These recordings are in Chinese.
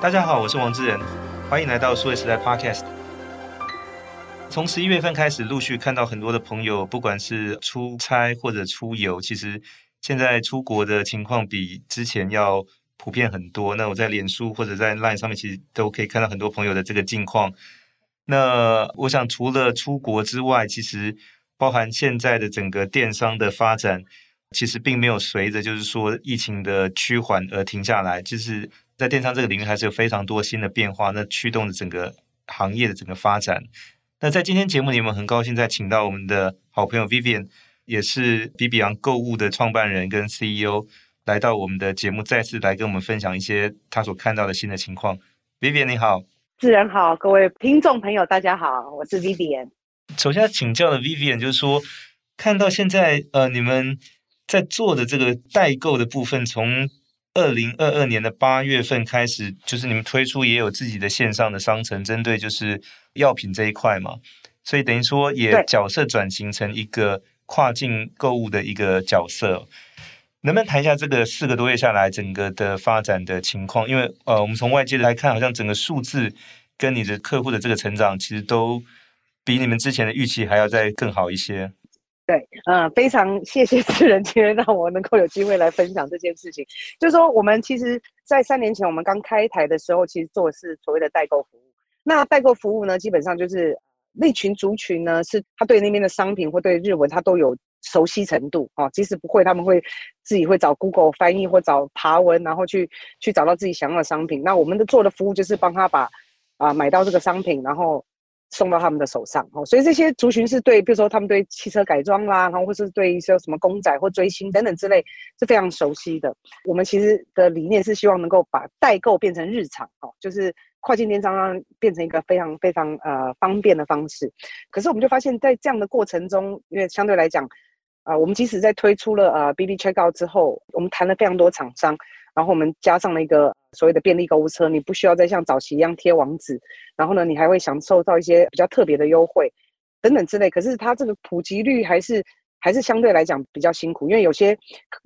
大家好，我是王志仁，欢迎来到数位时代 Podcast。从十一月份开始，陆续看到很多的朋友，不管是出差或者出游，其实现在出国的情况比之前要普遍很多。那我在脸书或者在 Line 上面，其实都可以看到很多朋友的这个近况。那我想，除了出国之外，其实包含现在的整个电商的发展。其实并没有随着就是说疫情的趋缓而停下来，就是在电商这个领域还是有非常多新的变化，那驱动着整个行业的整个发展。那在今天节目里面，我们很高兴再请到我们的好朋友 Vivian，也是比比昂购物的创办人跟 CEO，来到我们的节目，再次来跟我们分享一些他所看到的新的情况。Vivian 你好，自然好，各位听众朋友大家好，我是 Vivian。首先要请教的 Vivian 就是说，看到现在呃你们。在做的这个代购的部分，从二零二二年的八月份开始，就是你们推出也有自己的线上的商城，针对就是药品这一块嘛，所以等于说也角色转型成一个跨境购物的一个角色。能不能谈一下这个四个多月下来整个的发展的情况？因为呃，我们从外界来看，好像整个数字跟你的客户的这个成长，其实都比你们之前的预期还要再更好一些。对，嗯，非常谢谢志仁今天让我能够有机会来分享这件事情。就是说，我们其实，在三年前我们刚开台的时候，其实做的是所谓的代购服务。那代购服务呢，基本上就是那群族群呢，是他对那边的商品或对日文，他都有熟悉程度啊。即使不会，他们会自己会找 Google 翻译或找爬文，然后去去找到自己想要的商品。那我们的做的服务就是帮他把啊买到这个商品，然后。送到他们的手上哦，所以这些族群是对，比如说他们对汽车改装啦，然后或是对一些什么公仔或追星等等之类是非常熟悉的。我们其实的理念是希望能够把代购变成日常哦，就是跨境电商变成一个非常非常呃方便的方式。可是我们就发现，在这样的过程中，因为相对来讲，啊、我们即使在推出了呃 BB Checkout 之后，我们谈了非常多厂商。然后我们加上了一个所谓的便利购物车，你不需要再像早期一样贴网址，然后呢，你还会享受到一些比较特别的优惠等等之类。可是它这个普及率还是还是相对来讲比较辛苦，因为有些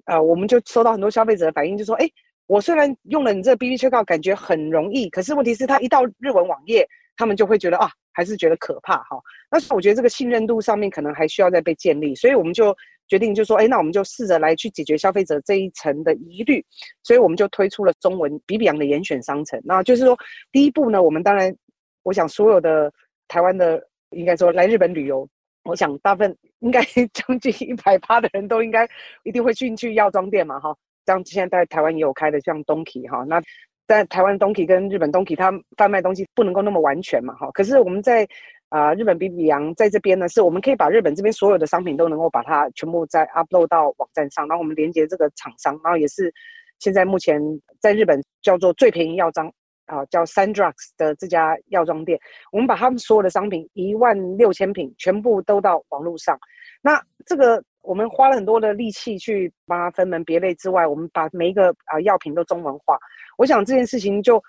呃，我们就收到很多消费者的反应，就说：哎，我虽然用了你这个 BB Checkout，感觉很容易，可是问题是，它一到日文网页，他们就会觉得啊，还是觉得可怕哈。但是我觉得这个信任度上面可能还需要再被建立，所以我们就。决定就说，哎，那我们就试着来去解决消费者这一层的疑虑，所以我们就推出了中文比比昂的严选商城。那就是说，第一步呢，我们当然，我想所有的台湾的，应该说来日本旅游，我想大部分应该 将近一百趴的人都应该一定会进去药妆店嘛，哈。像现在在台湾也有开的，像东体哈。那在台湾东体跟日本东体，它贩卖东西不能够那么完全嘛，哈。可是我们在啊、日本比比昂在这边呢，是我们可以把日本这边所有的商品都能够把它全部再 upload 到网站上，然后我们连接这个厂商，然后也是现在目前在日本叫做最便宜药妆啊、叫 Sandrugs 的这家药妆店，我们把他们所有的商品一万六千瓶全部都到网络上。那这个我们花了很多的力气去帮它分门别类之外，我们把每一个啊、药品都中文化。我想这件事情就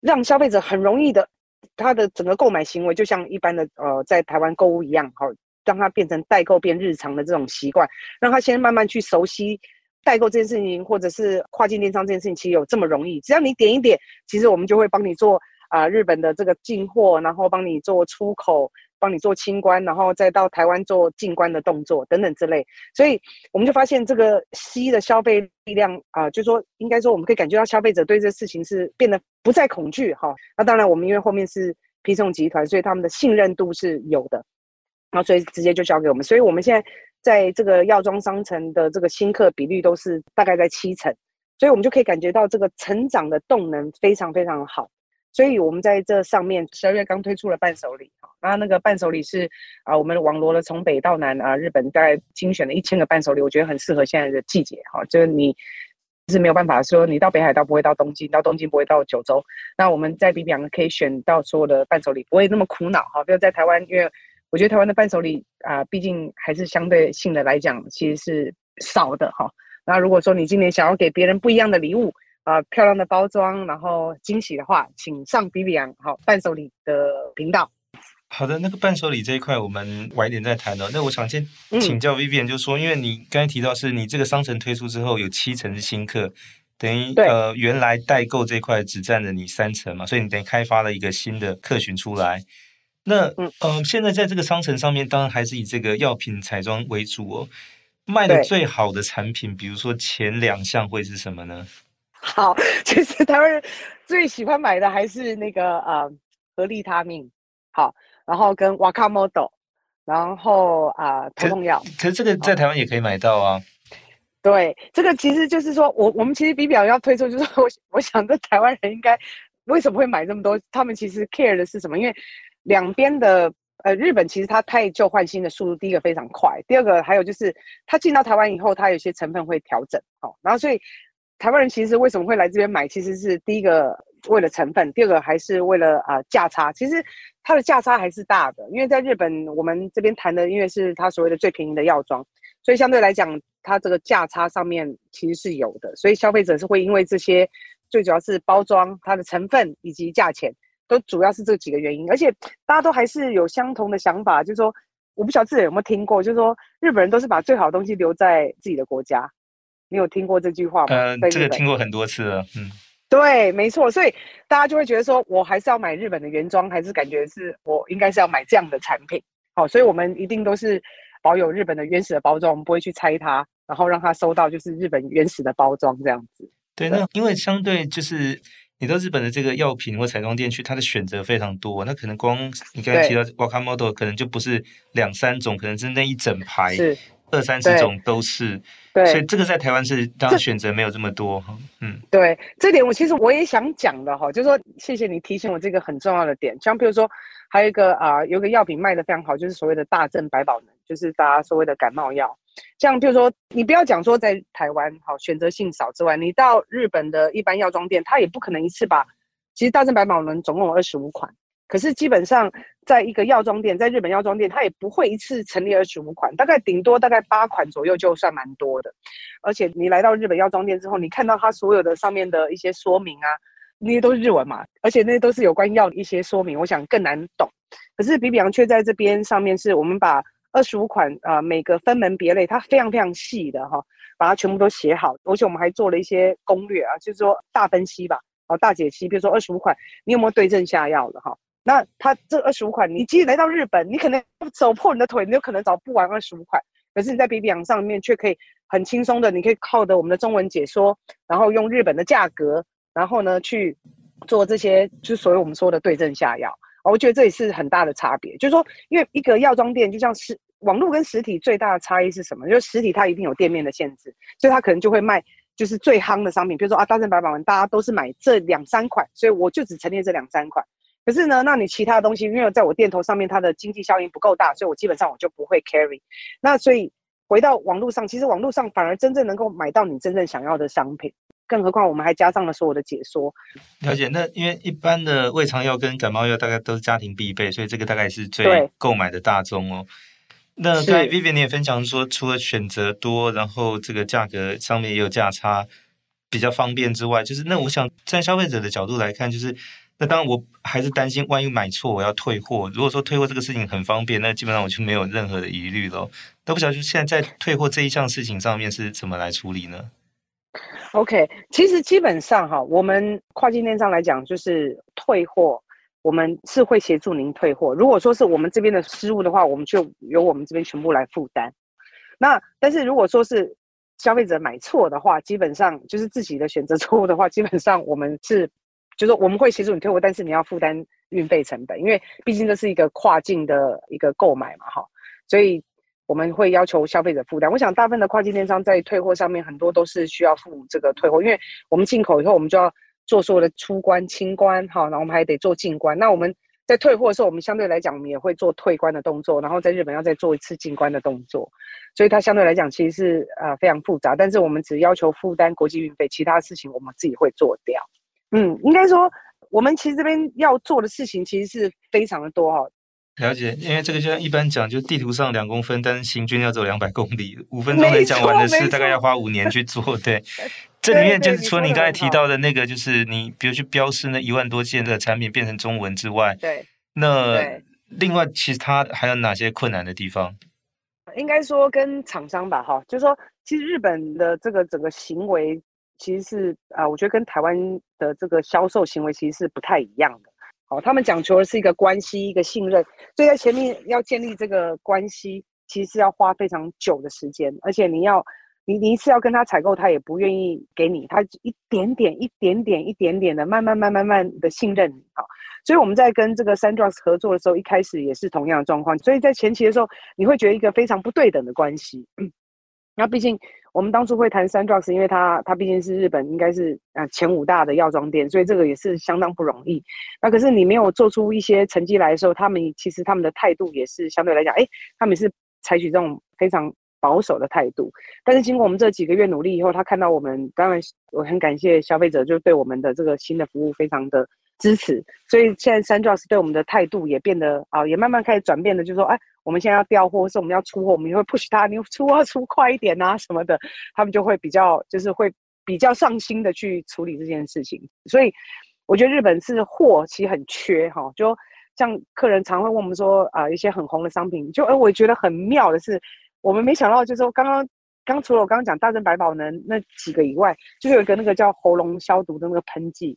让消费者很容易的。他的整个购买行为就像一般的呃，在台湾购物一样，好，让他变成代购变日常的这种习惯，让他先慢慢去熟悉代购这件事情，或者是跨境电商这件事情，其实有这么容易。只要你点一点，其实我们就会帮你做啊、日本的这个进货，然后帮你做出口。帮你做清关，然后再到台湾做进关的动作等等之类，所以我们就发现这个西的消费力量啊、就说应该说我们可以感觉到消费者对这事情是变得不再恐惧哈。那当然我们因为后面是批送集团，所以他们的信任度是有的，然后所以直接就交给我们，所以我们现在在这个药妆商城的这个新客比率都是大概在七成，所以我们就可以感觉到这个成长的动能非常非常好。所以，我们在这上面十二月刚推出了伴手礼，哈，那那个伴手礼是啊，我们网罗了从北到南啊，日本大概精选了一千个伴手礼，我觉得很适合现在的季节，哈，就是你是没有办法说你到北海道不会到东京，到东京不会到九州，那我们在比比昂可以选到所有的伴手礼，不会那么苦恼，哈，比如在台湾，因为我觉得台湾的伴手礼啊，毕竟还是相对性的来讲，其实是少的，哈，那如果说你今年想要给别人不一样的礼物。啊、呃，漂亮的包装，然后惊喜的话，请上比比昂好伴手礼的频道。好的，那个伴手礼这一块，我们晚一点再谈哦。那我想先请教 Vivian，就是说，嗯、因为你刚才提到是你这个商城推出之后，有七成是新客，等于呃原来代购这块只占了你三成嘛，所以你等于开发了一个新的客群出来。那嗯、呃，现在在这个商城上面，当然还是以这个药品彩妆为主哦。卖的最好的产品，比如说前两项会是什么呢？好，其实台湾人最喜欢买的还是那个呃，合利他命，好，然后跟瓦卡莫多，然后啊、呃，头痛药。可是这个在台湾也可以买到啊。对，这个其实就是说我我们其实比表要推出，就是我我想这台湾人应该为什么会买这么多？他们其实 care 的是什么？因为两边的呃，日本其实它太旧换新的速度，第一个非常快，第二个还有就是它进到台湾以后，它有些成分会调整，哦，然后所以台湾人其实为什么会来这边买，其实是第一个为了成分，第二个还是为了啊价差，其实它的价差还是大的，因为在日本我们这边谈的，因为是它所谓的最便宜的药妆，所以相对来讲，它这个价差上面其实是有的，所以消费者是会因为这些，最主要是包装它的成分以及价钱。都主要是这几个原因，而且大家都还是有相同的想法，就是说，我不晓得自己有没有听过，就是说日本人都是把最好的东西留在自己的国家。你有听过这句话吗？嗯、呃，这个听过很多次了。嗯，对，没错，所以大家就会觉得说，我还是要买日本的原装，还是感觉是我应该是要买这样的产品。好，所以我们一定都是保有日本的原始的包装，我们不会去拆它，然后让它收到就是日本原始的包装这样子。对，那因为相对就是。你到日本的这个药品或彩妆店去，它的选择非常多。那可能光你刚才提到 Wakamoto，可能就不是两三种，可能是那一整排二三十种都是。对，所以这个在台湾是当然选择没有这么多哈。嗯，对，这点我其实我也想讲的哈，就是说谢谢你提醒我这个很重要的点。像比如说还有一个啊、呃，有个药品卖的非常好，就是所谓的大正百宝能，就是大家所谓的感冒药。像比如说，你不要讲说在台湾好选择性少之外，你到日本的一般药妆店，它也不可能一次把。其实大正百宝能总共有二十五款，可是基本上在一个药妆店，在日本药妆店，它也不会一次陈列二十五款，大概顶多大概八款左右就算蛮多的。而且你来到日本药妆店之后，你看到它所有的上面的一些说明啊，那些都是日文嘛，而且那些都是有关药的一些说明，我想更难懂。可是比比昂却在这边上面是我们把。二十五款啊、每个分门别类，它非常非常细的哈，把它全部都写好，而且我们还做了一些攻略啊，就是说大分析吧，哦，大解析，比如说二十五款，你有没有对症下药的哈？那它这二十五款，你即使来到日本，你可能走破你的腿，你有可能找不完二十五款，可是你在比比昂上面却可以很轻松的，你可以靠着我们的中文解说，然后用日本的价格，然后呢去做这些，就所谓我们说的对症下药。我觉得这也是很大的差别，就是说，因为一个药妆店就像实网络跟实体最大的差异是什么？就是实体它一定有店面的限制，所以它可能就会卖就是最夯的商品，比如说啊，大正百宝能大家都是买这两三款，所以我就只陈列这两三款。可是呢，那你其他东西，因为在我店头上面它的经济效应不够大，所以我基本上我就不会 carry。那所以回到网络上，其实网络上反而真正能够买到你真正想要的商品。更何况我们还加上了所有的解说。了解，那因为一般的胃肠药跟感冒药大概都是家庭必备，所以这个大概是最购买的大宗哦。那刚才 Vivian 你也分享说，除了选择多，然后这个价格上面也有价差，比较方便之外，就是那我想在消费者的角度来看，就是那当然我还是担心万一买错我要退货。如果说退货这个事情很方便，那基本上我就没有任何的疑虑了。都不晓得就现在在退货这一项事情上面是怎么来处理呢？OK，其实基本上哈，我们跨境电商来讲，就是退货，我们是会协助您退货。如果说是我们这边的失误的话，我们就由我们这边全部来负担。那但是如果说是消费者买错的话，基本上就是自己的选择错误的话，基本上我们是，就是我们会协助你退货，但是你要负担运费成本，因为毕竟这是一个跨境的一个购买嘛，哈，所以。我们会要求消费者负担。我想大部分的跨境电商在退货上面，很多都是需要付这个退货，因为我们进口以后，我们就要做所有的出关、清关，哈，然后我们还得做进关。那我们在退货的时候，我们相对来讲，我们也会做退关的动作，然后在日本要再做一次进关的动作，所以它相对来讲其实是呃非常复杂。但是我们只要求负担国际运费，其他事情我们自己会做掉。嗯，应该说我们其实这边要做的事情其实是非常的多哈。了解，因为这个就像一般讲，就地图上两公分，但是行军要走两百公里，五分钟能讲完的事，大概要花五年去做。对，这里面就是除了你刚才提到的那个，就是你比如去标示那一万多件的产品变成中文之外，对，那另外其实它还有哪些困难的地方？应该说跟厂商吧，哈，就是说其实日本的这个整个行为其实是啊、我觉得跟台湾的这个销售行为其实是不太一样的。好，他们讲求的是一个关系，一个信任，所以在前面要建立这个关系，其实是要花非常久的时间，而且你要，你你一次要跟他采购，他也不愿意给你，他一点点、一点点、一点点的，慢慢、慢、慢慢的信任你。好，所以我们在跟这个 Sandrox 合作的时候，一开始也是同样的状况，所以在前期的时候，你会觉得一个非常不对等的关系。那毕竟。我们当初会谈 Sandrox，因为它它毕竟是日本应该是啊前五大的药妆店，所以这个也是相当不容易。那可是你没有做出一些成绩来的时候，他们其实他们的态度也是相对来讲，哎，他们是采取这种非常保守的态度。但是经过我们这几个月努力以后，他看到我们，当然我很感谢消费者，就对我们的这个新的服务非常的支持。所以现在 s a n d r o s 对我们的态度也变得啊，也慢慢开始转变的，就是说，哎。我们现在要调货，或是我们要出货，我们也会 push 他，你出货出快一点啊什么的，他们就会比较，就是会比较上心的去处理这件事情。所以我觉得日本是货其实很缺哈，就像客人常会问我们说啊、一些很红的商品，就哎，我觉得很妙的是，我们没想到就是说刚刚刚除了我刚刚讲大正百宝能那几个以外，就是有一个那个叫喉咙消毒的那个喷剂，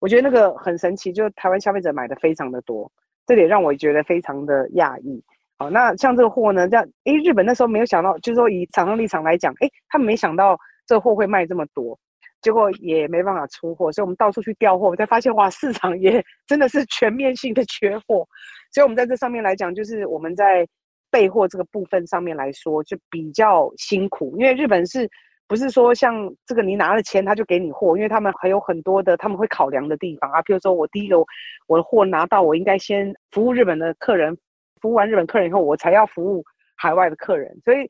我觉得那个很神奇，就台湾消费者买的非常的多，这点让我觉得非常的讶异。那像这个货呢，这样，哎，日本那时候没有想到，就是说以厂商立场来讲，哎，他们没想到这货会卖这么多，结果也没办法出货，所以我们到处去调货，才发现哇，市场也 真的是全面性的缺货，所以我们在这上面来讲，就是我们在备货这个部分上面来说，就比较辛苦，因为日本是不是说像这个你拿了钱他就给你货，因为他们还有很多的他们会考量的地方啊，譬如说我第一个我的货拿到，我应该先服务日本的客人。服务完日本客人以后，我才要服务海外的客人，所以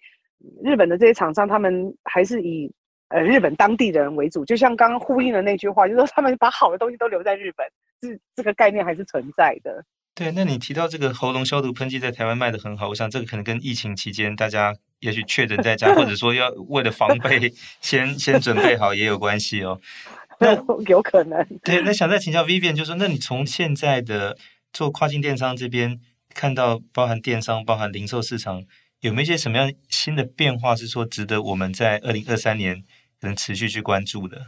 日本的这些厂商，他们还是以呃日本当地的人为主。就像刚刚呼应的那句话，就是说他们把好的东西都留在日本，这这个概念还是存在的。对，那你提到这个喉咙消毒喷剂在台湾卖的很好，我想这个可能跟疫情期间大家也许确诊在家，或者说要为了防备 先先准备好也有关系哦。那 有可能。对，那想再请教 Vivian，就是说，那你从现在的做跨境电商这边。看到包含电商、包含零售市场有没有一些什么样新的变化，是说值得我们在二零二三年能持续去关注的？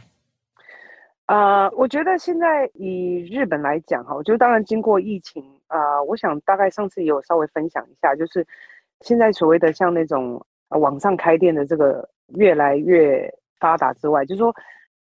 呃，我觉得现在以日本来讲哈，我觉得当然经过疫情啊、我想大概上次也有稍微分享一下，就是现在所谓的像那种网上开店的这个越来越发达之外，就是说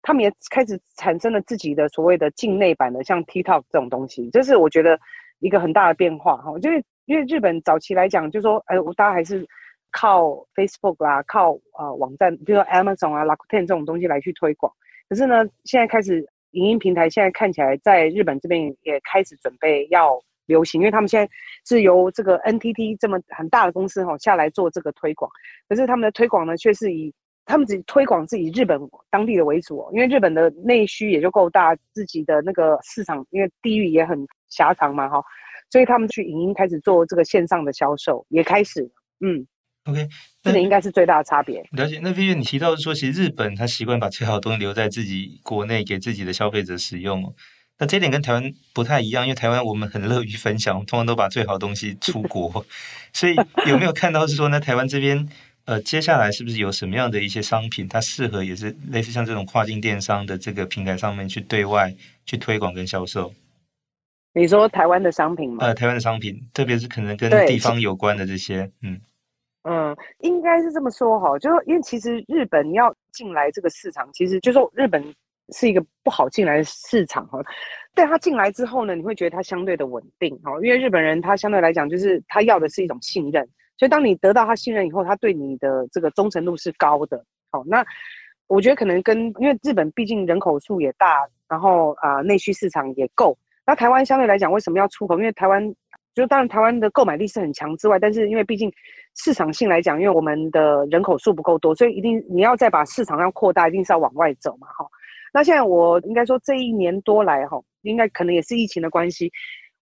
他们也开始产生了自己的所谓的境内版的像 TikTok 这种东西，这是我觉得。一个很大的变化哈，就是因为日本早期来讲，就说，哎，我大家还是靠 Facebook 啦，靠呃网站，比如说 Amazon 啊、Lakuten 这种东西来去推广。可是呢，现在开始影音平台现在看起来在日本这边也开始准备要流行，因为他们现在是由这个 NTT 这么很大的公司哈下来做这个推广。可是他们的推广呢，却是以他们只推广自己日本当地的为主哦，因为日本的内需也就够大，自己的那个市场因为地域也很。狭长嘛，哈，所以他们去影音开始做这个线上的销售，也开始，嗯，OK，这个应该是最大的差别。了解。那 Vivian 你提到说，其实日本他习惯把最好的东西留在自己国内，给自己的消费者使用。那这点跟台湾不太一样，因为台湾我们很乐于分享，我们通常都把最好的东西出国。所以有没有看到是说呢，台湾这边呃，接下来是不是有什么样的一些商品，它适合也是类似像这种跨境电商的这个平台上面去对外去推广跟销售？你说台湾的商品吗？呃，台湾的商品，特别是可能跟地方有关的这些，嗯嗯，应该是这么说哈，就说因为其实日本要进来这个市场，其实就说日本是一个不好进来的市场哈。但他进来之后呢，你会觉得它相对的稳定哈，因为日本人他相对来讲就是他要的是一种信任，所以当你得到他信任以后，他对你的这个忠诚度是高的。好，那我觉得可能跟因为日本毕竟人口数也大，然后啊、内需市场也够。那台湾相对来讲，为什么要出口？因为台湾就当然台湾的购买力是很强之外，但是因为毕竟市场性来讲，因为我们的人口数不够多，所以一定你要再把市场要扩大，一定是要往外走嘛，哈。那现在我应该说这一年多来，哈，应该可能也是疫情的关系，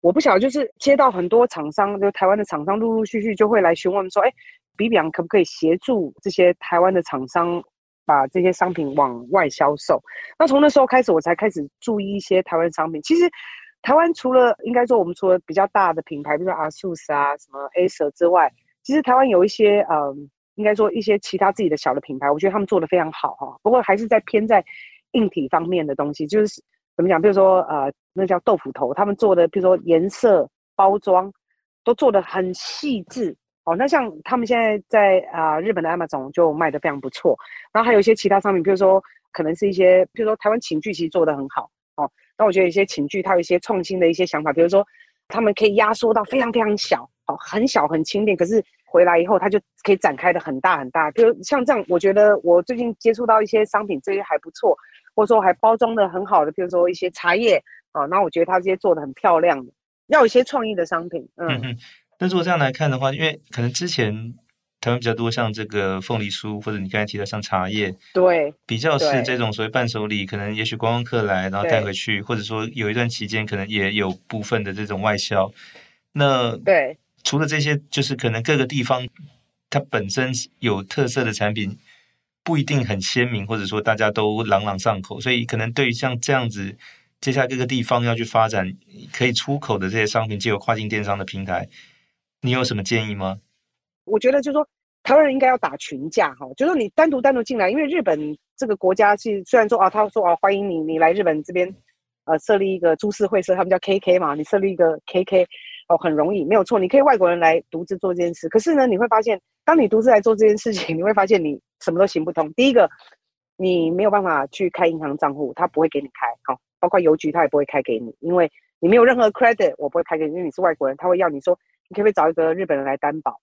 我不晓得，就是接到很多厂商，就台湾的厂商陆陆续续就会来询问说，哎，比比昂可不可以协助这些台湾的厂商把这些商品往外销售？那从那时候开始，我才开始注意一些台湾商品，其实。台湾除了应该说，我们除了比较大的品牌，比如说 ASUS 啊、什么 Acer 之外，其实台湾有一些嗯应该说一些其他自己的小的品牌，我觉得他们做的非常好哈。不过还是在偏在硬体方面的东西，就是怎么讲？比如说呃，那叫豆腐头，他们做的，比如说颜色、包装都做的很细致哦。那像他们现在在啊、呃、日本的 Amazon 就卖的非常不错。然后还有一些其他商品，比如说可能是一些，比如说台湾寝具其实做的很好哦。那我觉得有些寝具它有一些创新的一些想法，比如说他们可以压缩到非常非常小哦，很小很轻便，可是。回来以后，它就可以展开的很大很大，就像这样。我觉得我最近接触到一些商品，这些还不错，或者说还包装的很好的，比如说一些茶叶啊，那我觉得它这些做的很漂亮的，要有一些创意的商品。嗯，嗯，那如果这样来看的话，因为可能之前台湾比较多像这个凤梨酥，或者你刚才提到像茶叶，对，比较是这种所谓伴手礼，可能也许观光客来然后带回去，或者说有一段期间可能也有部分的这种外销。那对。除了这些，就是可能各个地方它本身有特色的产品不一定很鲜明，或者说大家都朗朗上口，所以可能对于像这样子，接下来各个地方要去发展可以出口的这些商品，借由跨境电商的平台，你有什么建议吗？我觉得就是说，台湾人应该要打群架哈，就是你单独单独进来，因为日本这个国家是虽然说啊，他说啊欢迎你，你来日本这边呃设立一个株式会社，他们叫 KK 嘛，你设立一个 KK。哦，很容易，没有错。你可以外国人来独自做这件事，可是呢，你会发现，当你独自来做这件事情，你会发现你什么都行不通。第一个，你没有办法去开银行账户，他不会给你开。好，包括邮局他也不会开给你，因为你没有任何 credit，我不会开给你，因为你是外国人，他会要你说，你可不可以找一个日本人来担保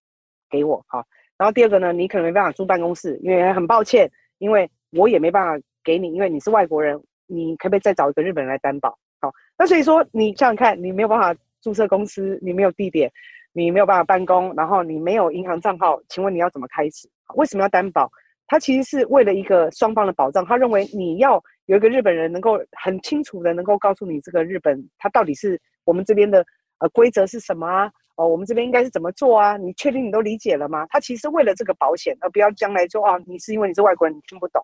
给我？好，然后第二个呢，你可能没办法租办公室，因为很抱歉，因为我也没办法给你，因为你是外国人，你可不可以再找一个日本人来担保？好，那所以说你想想看，你没有办法。注册公司，你没有地点，你没有办法办公，然后你没有银行账号，请问你要怎么开始？为什么要担保？他其实是为了一个双方的保障。他认为你要有一个日本人能够很清楚的能够告诉你这个日本他到底是我们这边的呃规则是什么啊？哦，我们这边应该是怎么做啊？你确定你都理解了吗？他其实为了这个保险，而不要将来说啊，你是因为你是外国人，你听不懂。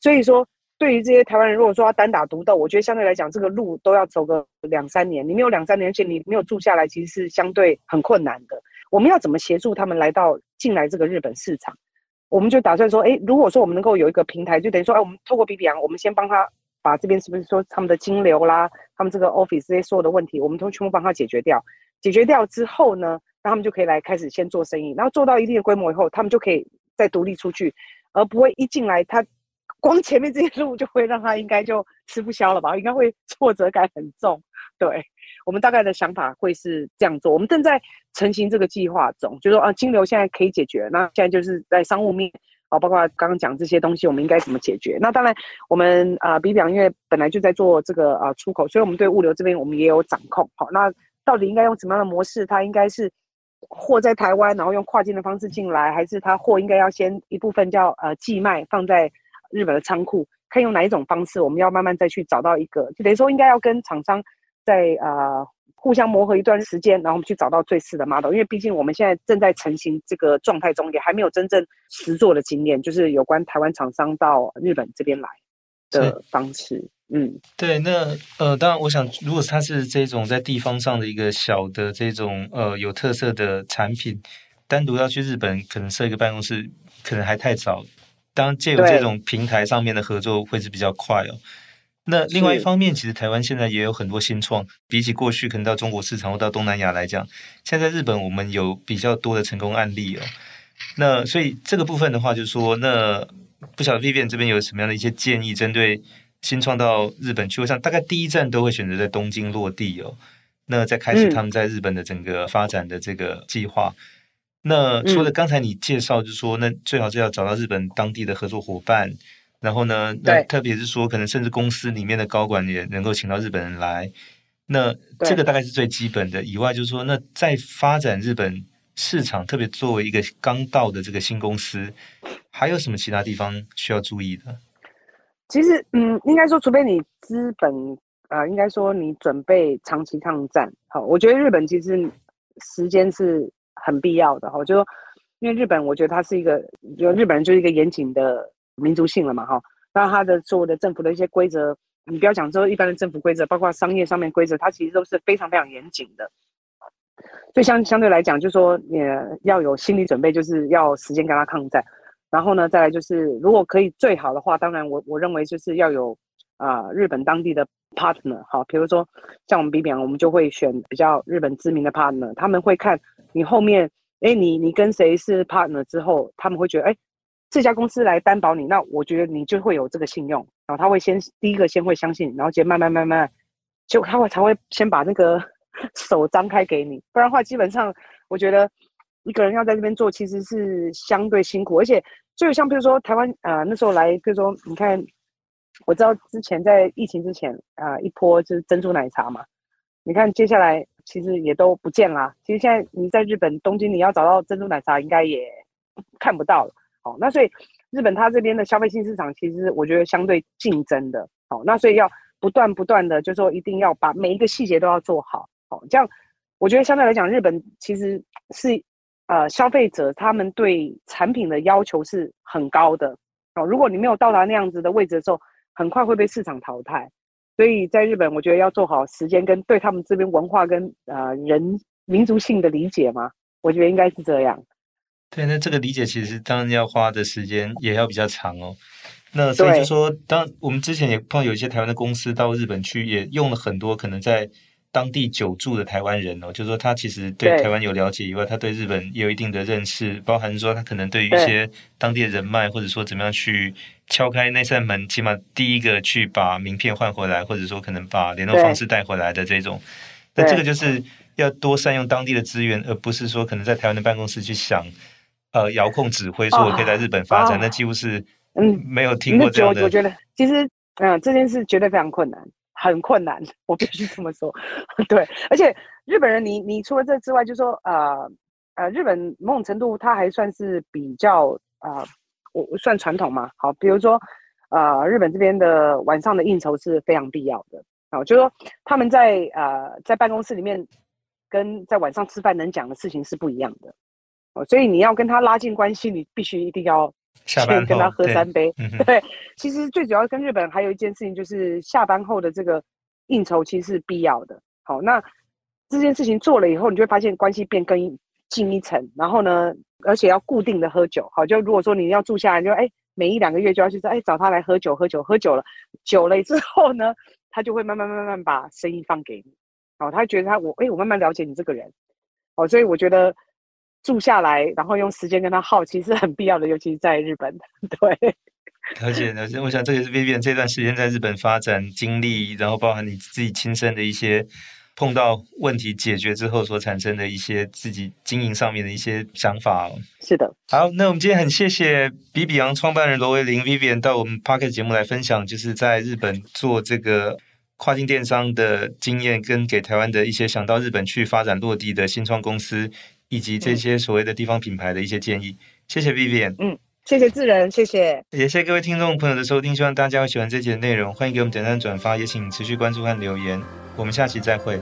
所以说。对于这些台湾人，如果说要单打独斗，我觉得相对来讲，这个路都要走个两三年。你没有两三年，而且你没有住下来，其实是相对很困难的。我们要怎么协助他们来到进来这个日本市场？我们就打算说，哎，如果说我们能够有一个平台，就等于说，哎，我们透过比比洋，我们先帮他把这边是不是说他们的金流啦，他们这个 office 这些所有的问题，我们都全部帮他解决掉。解决掉之后呢，那他们就可以来开始先做生意，然后做到一定的规模以后，他们就可以再独立出去，而不会一进来他。光前面这些路就会让他应该就吃不消了吧？应该会挫折感很重。对，我们大概的想法会是这样做。我们正在成型这个计划中，就说啊，金流现在可以解决，那现在就是在商务面啊，包括刚刚讲这些东西，我们应该怎么解决？那当然，我们啊，比比昂因为本来就在做这个啊出口，所以我们对物流这边我们也有掌控。好，那到底应该用什么样的模式？它应该是货在台湾，然后用跨境的方式进来，还是它货应该要先一部分叫呃寄卖放在？日本的仓库可以用哪一种方式？我们要慢慢再去找到一个，就等于说应该要跟厂商在呃互相磨合一段时间，然后我们去找到最适的 model。因为毕竟我们现在正在成型这个状态中，也还没有真正实做的经验，就是有关台湾厂商到日本这边来的方式。嗯，对，那呃，当然，我想，如果它是这种在地方上的一个小的这种呃有特色的产品，单独要去日本，可能设一个办公室，可能还太早。当借由这种平台上面的合作会是比较快哦。那另外一方面，其实台湾现在也有很多新创，比起过去可能到中国市场或到东南亚来讲，现在日本我们有比较多的成功案例哦。那所以这个部分的话，就是说，那不晓得 Vivian 这边有什么样的一些建议，针对新创到日本去，我想大概第一站都会选择在东京落地哦。那再开始他们在日本的整个发展的这个计划。那除了刚才你介绍，就是说，那最好是要找到日本当地的合作伙伴，然后呢，那特别是说，可能甚至公司里面的高管也能够请到日本人来。那这个大概是最基本的。以外，就是说，那在发展日本市场，特别作为一个刚到的这个新公司，还有什么其他地方需要注意的？其实，嗯，应该说，除非你资本，呃，应该说你准备长期抗战。好，我觉得日本其实时间是。很必要的哈，就说，因为日本，我觉得它是一个，就日本人就是一个严谨的民族性了嘛哈。那它的所有的政府的一些规则，你不要讲说一般的政府规则，包括商业上面规则，它其实都是非常非常严谨的。所以相相对来讲，就说你要有心理准备，就是要时间跟他抗战。然后呢，再来就是如果可以最好的话，当然我我认为就是要有啊、日本当地的 partner 好，比如说像我们 BBM，我们就会选比较日本知名的 partner，他们会看你后面，哎，你你跟谁是 partner 之后，他们会觉得，哎，这家公司来担保你，那我觉得你就会有这个信用，然后他会先第一个先会相信，然后接慢慢慢慢，就他会才会先把那个 手张开给你，不然的话，基本上我觉得。一个人要在这边做，其实是相对辛苦，而且就像比如说台湾啊、那时候来，比如说你看，我知道之前在疫情之前啊、一波就是珍珠奶茶嘛，你看接下来其实也都不见啦。其实现在你在日本东京，你要找到珍珠奶茶，应该也看不到了。哦，那所以日本它这边的消费性市场，其实我觉得相对竞争的。哦，那所以要不断不断的，就是说一定要把每一个细节都要做好。哦，这样我觉得相对来讲，日本其实是。呃，消费者他们对产品的要求是很高的哦。如果你没有到达那样子的位置的时候，很快会被市场淘汰。所以在日本，我觉得要做好时间跟对他们这边文化跟呃人民族性的理解嘛，我觉得应该是这样。对，那这个理解其实当然要花的时间也要比较长哦。那所以就说，当我们之前也碰到有一些台湾的公司到日本去，也用了很多可能在。当地久住的台湾人哦，就是说他其实对台湾有了解以外，他对日本也有一定的认识，包含说他可能对于一些当地的人脉，或者说怎么样去敲开那扇门，起码第一个去把名片换回来，或者说可能把联络方式带回来的这种。那这个就是要多善用当地的资源，而不是说可能在台湾的办公室去想，呃，遥控指挥说我可以在日本发展，那几乎是嗯没有听过这样的。我觉得其实嗯这件事绝对非常困难。很困难，我必须这么说。对，而且日本人你，你除了这之外，就说呃呃，日本某种程度他还算是比较呃，我算传统嘛。好，比如说呃，日本这边的晚上的应酬是非常必要的。好，就说他们在呃在办公室里面跟在晚上吃饭能讲的事情是不一样的。哦，所以你要跟他拉近关系，你必须一定要。先跟他喝三杯，对，嗯、对，其实最主要跟日本还有一件事情，就是下班后的这个应酬其实是必要的。好，那这件事情做了以后，你就会发现关系变更近一层。然后呢，而且要固定的喝酒。好，就如果说你要住下来，就哎，每一两个月就要去说，哎，找他来喝酒，喝酒，喝酒了，久了之后呢，他就会慢慢慢慢把生意放给你。好，他觉得他我哎，我慢慢了解你这个人。好，所以我觉得。住下来，然后用时间跟他耗，其实很必要的，尤其是在日本。对，而且呢，我想这也是 Vivian 这段时间在日本发展经历，然后包含你自己亲身的一些碰到问题解决之后所产生的一些自己经营上面的一些想法。是的，好，那我们今天很谢谢比比昂创办人罗维林 Vivian 到我们 Pocket 节目来分享，就是在日本做这个跨境电商的经验，跟给台湾的一些想到日本去发展落地的新创公司。以及这些所谓的地方品牌的一些建议，嗯、谢谢 Vivian，嗯，谢谢智仁，谢谢，也谢谢各位听众朋友的收听，希望大家会喜欢这集的内容，欢迎给我们点赞转发，也请持续关注和留言，我们下期再会。